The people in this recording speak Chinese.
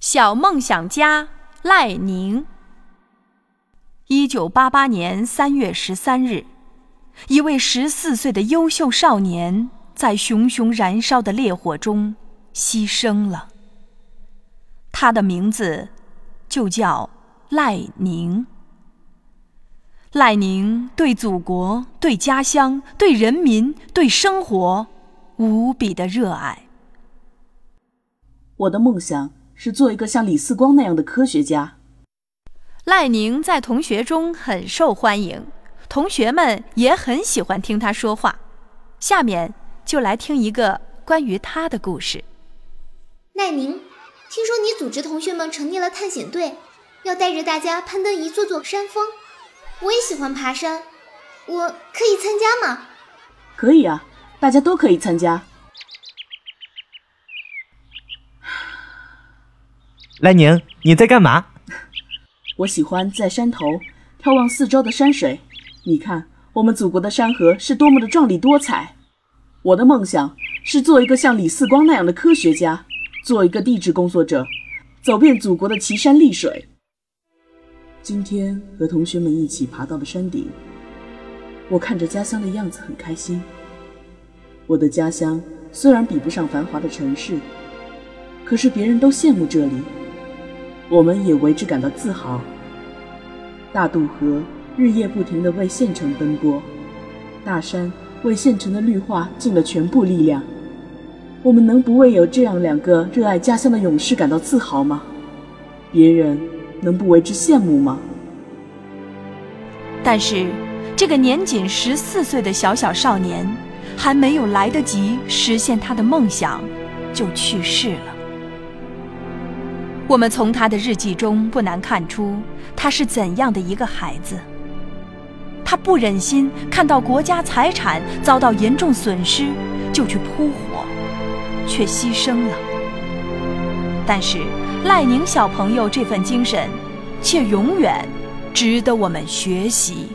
小梦想家赖宁。一九八八年三月十三日，一位十四岁的优秀少年在熊熊燃烧的烈火中牺牲了。他的名字就叫赖宁。赖宁对祖国、对家乡、对人民、对生活无比的热爱。我的梦想是做一个像李四光那样的科学家。赖宁在同学中很受欢迎，同学们也很喜欢听他说话。下面就来听一个关于他的故事。赖宁，听说你组织同学们成立了探险队，要带着大家攀登一座座山峰。我也喜欢爬山，我可以参加吗？可以啊，大家都可以参加。赖宁，你在干嘛？我喜欢在山头眺望四周的山水。你看，我们祖国的山河是多么的壮丽多彩。我的梦想是做一个像李四光那样的科学家，做一个地质工作者，走遍祖国的奇山丽水。今天和同学们一起爬到了山顶，我看着家乡的样子很开心。我的家乡虽然比不上繁华的城市，可是别人都羡慕这里，我们也为之感到自豪。大渡河日夜不停地为县城奔波，大山为县城的绿化尽了全部力量。我们能不为有这样两个热爱家乡的勇士感到自豪吗？别人。能不为之羡慕吗？但是，这个年仅十四岁的小小少年，还没有来得及实现他的梦想，就去世了。我们从他的日记中不难看出，他是怎样的一个孩子。他不忍心看到国家财产遭到严重损失，就去扑火，却牺牲了。但是。赖宁小朋友这份精神，却永远值得我们学习。